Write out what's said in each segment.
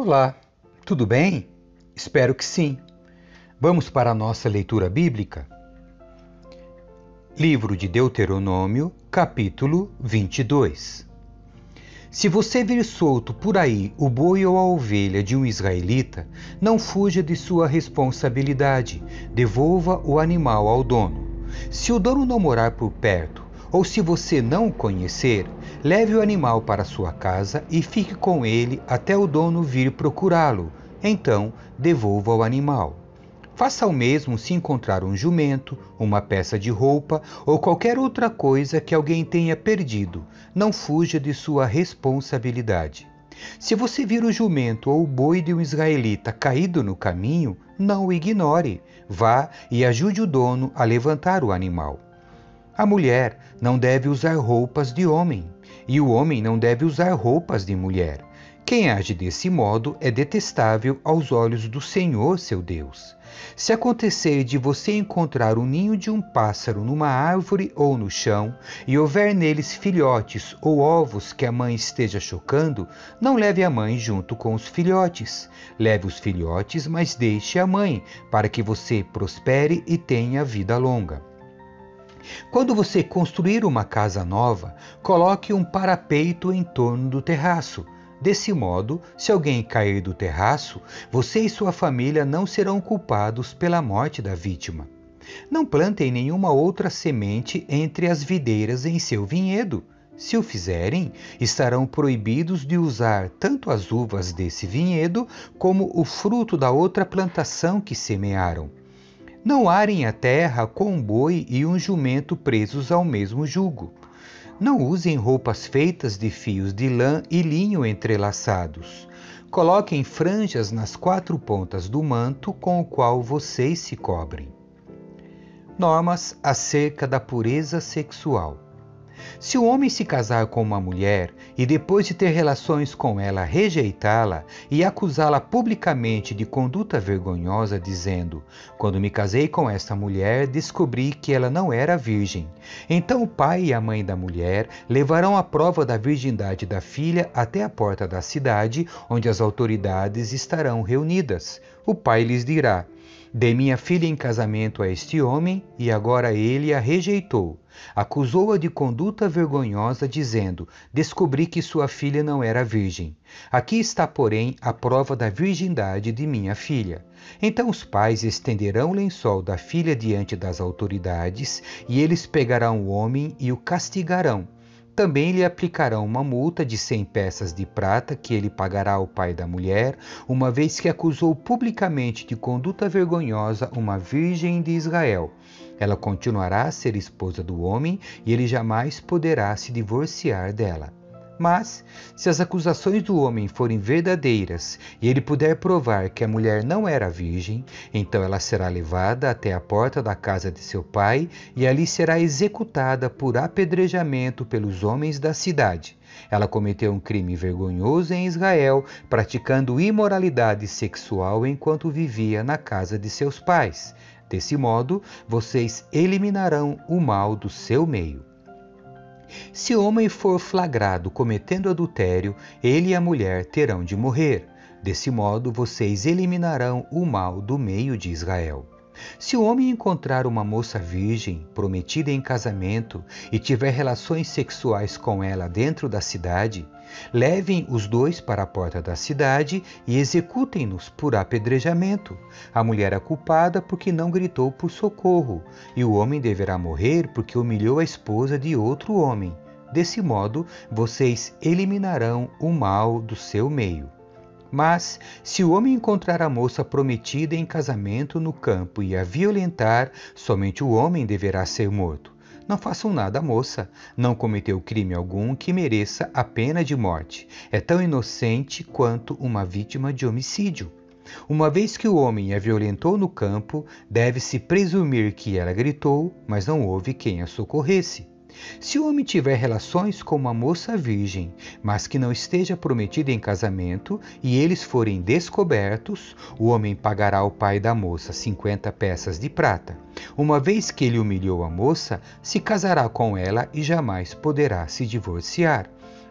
Olá, tudo bem? Espero que sim. Vamos para a nossa leitura bíblica? Livro de Deuteronômio, capítulo 22. Se você vir solto por aí o boi ou a ovelha de um israelita, não fuja de sua responsabilidade, devolva o animal ao dono. Se o dono não morar por perto, ou se você não o conhecer, leve o animal para sua casa e fique com ele até o dono vir procurá-lo. Então, devolva o animal. Faça o mesmo se encontrar um jumento, uma peça de roupa ou qualquer outra coisa que alguém tenha perdido. Não fuja de sua responsabilidade. Se você vir o jumento ou o boi de um israelita caído no caminho, não o ignore. Vá e ajude o dono a levantar o animal. A mulher não deve usar roupas de homem, e o homem não deve usar roupas de mulher. Quem age desse modo é detestável aos olhos do Senhor seu Deus. Se acontecer de você encontrar o ninho de um pássaro numa árvore ou no chão, e houver neles filhotes ou ovos que a mãe esteja chocando, não leve a mãe junto com os filhotes. Leve os filhotes, mas deixe a mãe, para que você prospere e tenha vida longa. Quando você construir uma casa nova, coloque um parapeito em torno do terraço. Desse modo, se alguém cair do terraço, você e sua família não serão culpados pela morte da vítima. Não plantem nenhuma outra semente entre as videiras em seu vinhedo. Se o fizerem, estarão proibidos de usar tanto as uvas desse vinhedo como o fruto da outra plantação que semearam. Não arem a terra com um boi e um jumento presos ao mesmo jugo. Não usem roupas feitas de fios de lã e linho entrelaçados. Coloquem franjas nas quatro pontas do manto com o qual vocês se cobrem. Normas acerca da pureza sexual. Se o homem se casar com uma mulher e depois de ter relações com ela rejeitá-la e acusá-la publicamente de conduta vergonhosa, dizendo: Quando me casei com esta mulher, descobri que ela não era virgem. Então o pai e a mãe da mulher levarão a prova da virgindade da filha até a porta da cidade, onde as autoridades estarão reunidas. O pai lhes dirá: Dei minha filha em casamento a este homem e agora ele a rejeitou. Acusou-a de conduta vergonhosa, dizendo: Descobri que sua filha não era virgem. Aqui está, porém, a prova da virgindade de minha filha. Então os pais estenderão o lençol da filha diante das autoridades, e eles pegarão o homem e o castigarão também lhe aplicarão uma multa de cem peças de prata que ele pagará ao pai da mulher, uma vez que acusou publicamente de conduta vergonhosa uma virgem de Israel. Ela continuará a ser esposa do homem e ele jamais poderá se divorciar dela. Mas, se as acusações do homem forem verdadeiras e ele puder provar que a mulher não era virgem, então ela será levada até a porta da casa de seu pai e ali será executada por apedrejamento pelos homens da cidade. Ela cometeu um crime vergonhoso em Israel, praticando imoralidade sexual enquanto vivia na casa de seus pais. Desse modo, vocês eliminarão o mal do seu meio. Se o homem for flagrado cometendo adultério, ele e a mulher terão de morrer. Desse modo, vocês eliminarão o mal do meio de Israel. Se o homem encontrar uma moça virgem, prometida em casamento, e tiver relações sexuais com ela dentro da cidade, levem os dois para a porta da cidade e executem-nos por apedrejamento. A mulher é culpada porque não gritou por socorro, e o homem deverá morrer porque humilhou a esposa de outro homem. Desse modo, vocês eliminarão o mal do seu meio. Mas, se o homem encontrar a moça prometida em casamento no campo e a violentar, somente o homem deverá ser morto. Não façam nada à moça. Não cometeu crime algum que mereça a pena de morte. É tão inocente quanto uma vítima de homicídio. Uma vez que o homem a violentou no campo, deve-se presumir que ela gritou, mas não houve quem a socorresse. Se o homem tiver relações com uma moça virgem, mas que não esteja prometida em casamento, e eles forem descobertos, o homem pagará ao pai da moça cinquenta peças de prata. Uma vez que ele humilhou a moça, se casará com ela e jamais poderá se divorciar.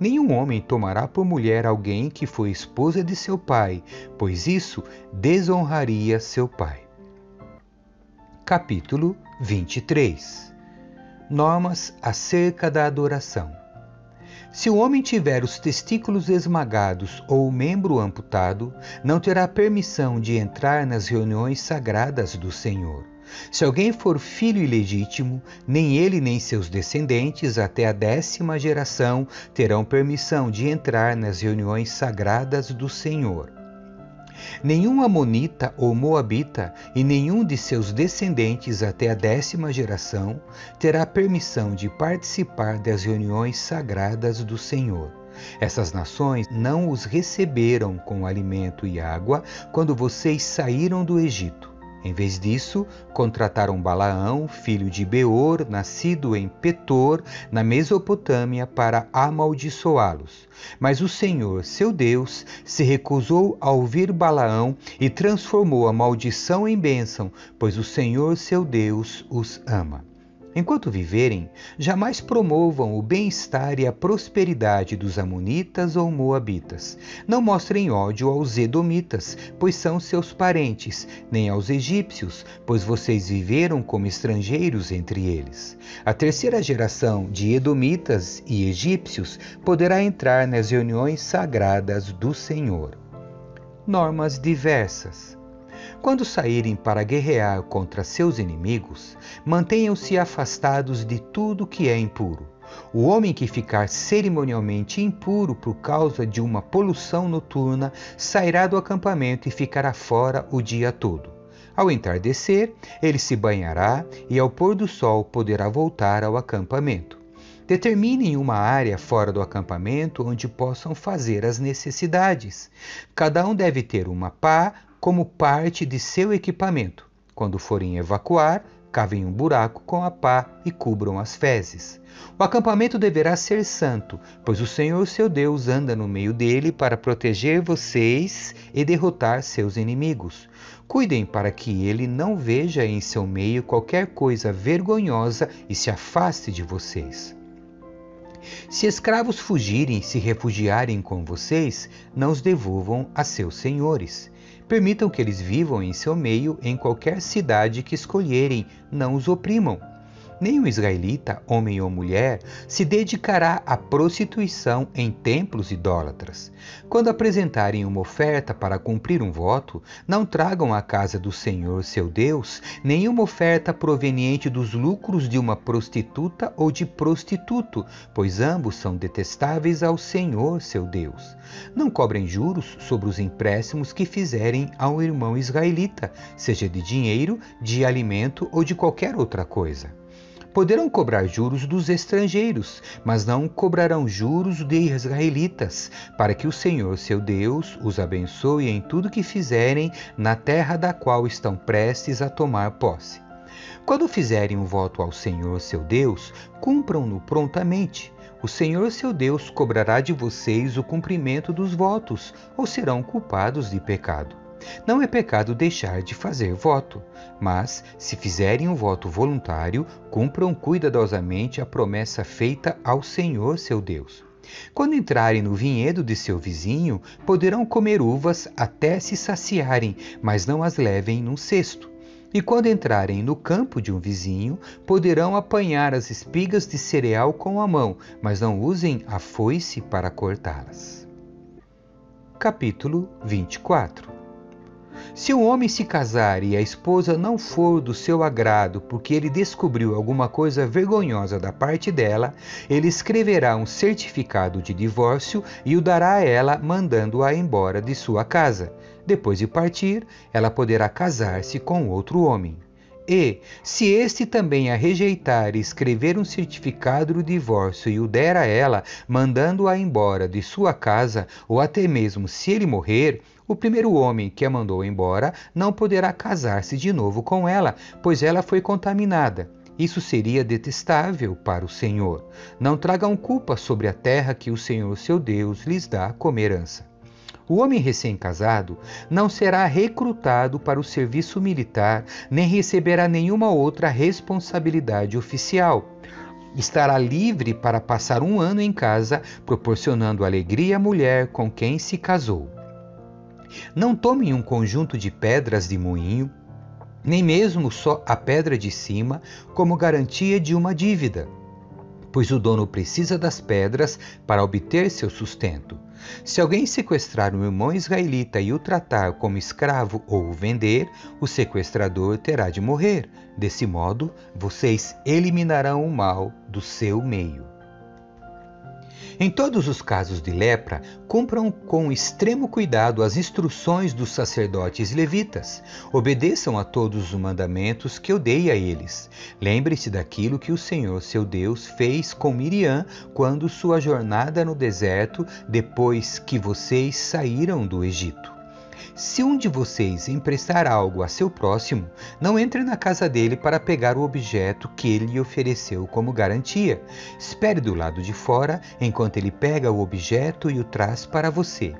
Nenhum homem tomará por mulher alguém que foi esposa de seu pai, pois isso desonraria seu pai. Capítulo 23 Normas acerca da adoração. Se o homem tiver os testículos esmagados ou o membro amputado, não terá permissão de entrar nas reuniões sagradas do Senhor. Se alguém for filho ilegítimo, nem ele nem seus descendentes, até a décima geração, terão permissão de entrar nas reuniões sagradas do Senhor. Nenhum Amonita ou Moabita e nenhum de seus descendentes até a décima geração terá permissão de participar das reuniões sagradas do Senhor. Essas nações não os receberam com alimento e água quando vocês saíram do Egito. Em vez disso, contrataram Balaão, filho de Beor, nascido em Petor, na Mesopotâmia, para amaldiçoá-los. Mas o Senhor, seu Deus, se recusou a ouvir Balaão e transformou a maldição em bênção, pois o Senhor, seu Deus, os ama. Enquanto viverem, jamais promovam o bem-estar e a prosperidade dos Amonitas ou Moabitas. Não mostrem ódio aos Edomitas, pois são seus parentes, nem aos egípcios, pois vocês viveram como estrangeiros entre eles. A terceira geração de Edomitas e egípcios poderá entrar nas reuniões sagradas do Senhor. Normas diversas. Quando saírem para guerrear contra seus inimigos, mantenham-se afastados de tudo que é impuro. O homem que ficar cerimonialmente impuro por causa de uma poluição noturna sairá do acampamento e ficará fora o dia todo. Ao entardecer, ele se banhará e ao pôr do sol poderá voltar ao acampamento. Determinem uma área fora do acampamento onde possam fazer as necessidades. Cada um deve ter uma pá como parte de seu equipamento. Quando forem evacuar, cavem um buraco com a pá e cubram as fezes. O acampamento deverá ser santo, pois o Senhor seu Deus anda no meio dele para proteger vocês e derrotar seus inimigos. Cuidem para que ele não veja em seu meio qualquer coisa vergonhosa e se afaste de vocês. Se escravos fugirem e se refugiarem com vocês, não os devolvam a seus senhores. Permitam que eles vivam em seu meio em qualquer cidade que escolherem, não os oprimam nenhum israelita, homem ou mulher, se dedicará à prostituição em templos idólatras. Quando apresentarem uma oferta para cumprir um voto, não tragam à casa do Senhor seu Deus nenhuma oferta proveniente dos lucros de uma prostituta ou de prostituto, pois ambos são detestáveis ao Senhor seu Deus. Não cobrem juros sobre os empréstimos que fizerem a um irmão israelita, seja de dinheiro, de alimento ou de qualquer outra coisa. Poderão cobrar juros dos estrangeiros, mas não cobrarão juros de israelitas, para que o Senhor seu Deus os abençoe em tudo que fizerem na terra da qual estão prestes a tomar posse. Quando fizerem um voto ao Senhor seu Deus, cumpram-no prontamente. O Senhor seu Deus cobrará de vocês o cumprimento dos votos, ou serão culpados de pecado. Não é pecado deixar de fazer voto, mas, se fizerem um voto voluntário, cumpram cuidadosamente a promessa feita ao Senhor seu Deus. Quando entrarem no vinhedo de seu vizinho, poderão comer uvas até se saciarem, mas não as levem num cesto. E quando entrarem no campo de um vizinho, poderão apanhar as espigas de cereal com a mão, mas não usem a foice para cortá-las. Capítulo 24 se o homem se casar e a esposa não for do seu agrado porque ele descobriu alguma coisa vergonhosa da parte dela, ele escreverá um certificado de divórcio e o dará a ela, mandando-a embora de sua casa. Depois de partir, ela poderá casar-se com outro homem. E, se este também a rejeitar e escrever um certificado de divórcio e o der a ela, mandando-a embora de sua casa, ou até mesmo se ele morrer, o primeiro homem que a mandou embora não poderá casar-se de novo com ela, pois ela foi contaminada. Isso seria detestável para o Senhor. Não tragam culpa sobre a terra que o Senhor seu Deus lhes dá como herança. O homem recém-casado não será recrutado para o serviço militar, nem receberá nenhuma outra responsabilidade oficial estará livre para passar um ano em casa, proporcionando alegria à mulher com quem se casou. Não tome um conjunto de pedras de moinho, nem mesmo só a pedra de cima, como garantia de uma dívida, pois o dono precisa das pedras para obter seu sustento. Se alguém sequestrar um irmão israelita e o tratar como escravo ou o vender, o sequestrador terá de morrer. Desse modo, vocês eliminarão o mal do seu meio. Em todos os casos de lepra, cumpram com extremo cuidado as instruções dos sacerdotes levitas. Obedeçam a todos os mandamentos que eu dei a eles. Lembre-se daquilo que o Senhor, seu Deus, fez com Miriam quando sua jornada no deserto, depois que vocês saíram do Egito. Se um de vocês emprestar algo a seu próximo, não entre na casa dele para pegar o objeto que ele lhe ofereceu como garantia. Espere do lado de fora enquanto ele pega o objeto e o traz para você.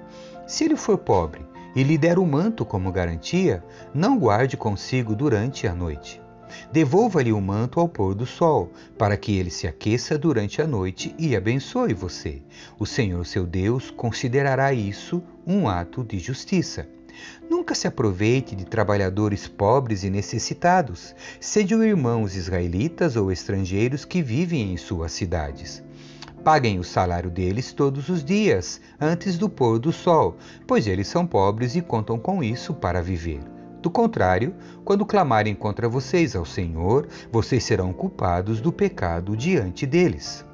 Se ele for pobre e lhe der o manto como garantia, não guarde consigo durante a noite. Devolva-lhe o manto ao pôr do sol, para que ele se aqueça durante a noite e abençoe você. O Senhor seu Deus considerará isso um ato de justiça. Nunca se aproveite de trabalhadores pobres e necessitados, sejam irmãos israelitas ou estrangeiros que vivem em suas cidades. Paguem o salário deles todos os dias, antes do pôr do sol, pois eles são pobres e contam com isso para viver. Do contrário, quando clamarem contra vocês ao Senhor, vocês serão culpados do pecado diante deles.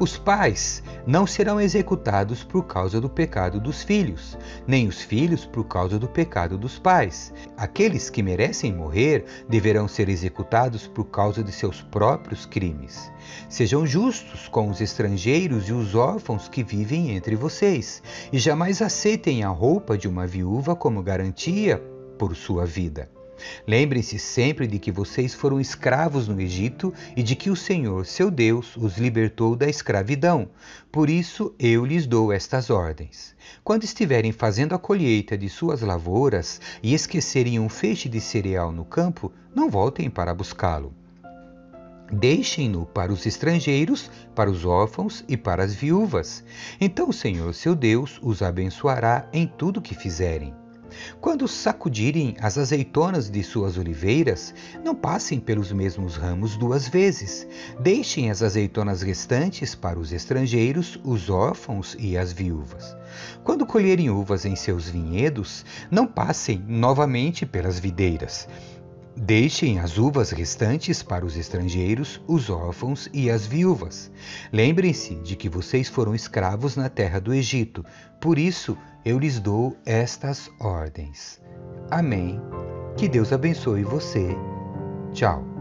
Os pais não serão executados por causa do pecado dos filhos, nem os filhos por causa do pecado dos pais. Aqueles que merecem morrer deverão ser executados por causa de seus próprios crimes. Sejam justos com os estrangeiros e os órfãos que vivem entre vocês, e jamais aceitem a roupa de uma viúva como garantia por sua vida. Lembrem-se sempre de que vocês foram escravos no Egito e de que o Senhor, seu Deus, os libertou da escravidão. Por isso eu lhes dou estas ordens. Quando estiverem fazendo a colheita de suas lavouras e esquecerem um feixe de cereal no campo, não voltem para buscá-lo. Deixem-no para os estrangeiros, para os órfãos e para as viúvas. Então o Senhor, seu Deus, os abençoará em tudo que fizerem. Quando sacudirem as azeitonas de suas oliveiras, não passem pelos mesmos ramos duas vezes. Deixem as azeitonas restantes para os estrangeiros, os órfãos e as viúvas. Quando colherem uvas em seus vinhedos, não passem novamente pelas videiras. Deixem as uvas restantes para os estrangeiros, os órfãos e as viúvas. Lembrem-se de que vocês foram escravos na terra do Egito, por isso eu lhes dou estas ordens. Amém. Que Deus abençoe você. Tchau.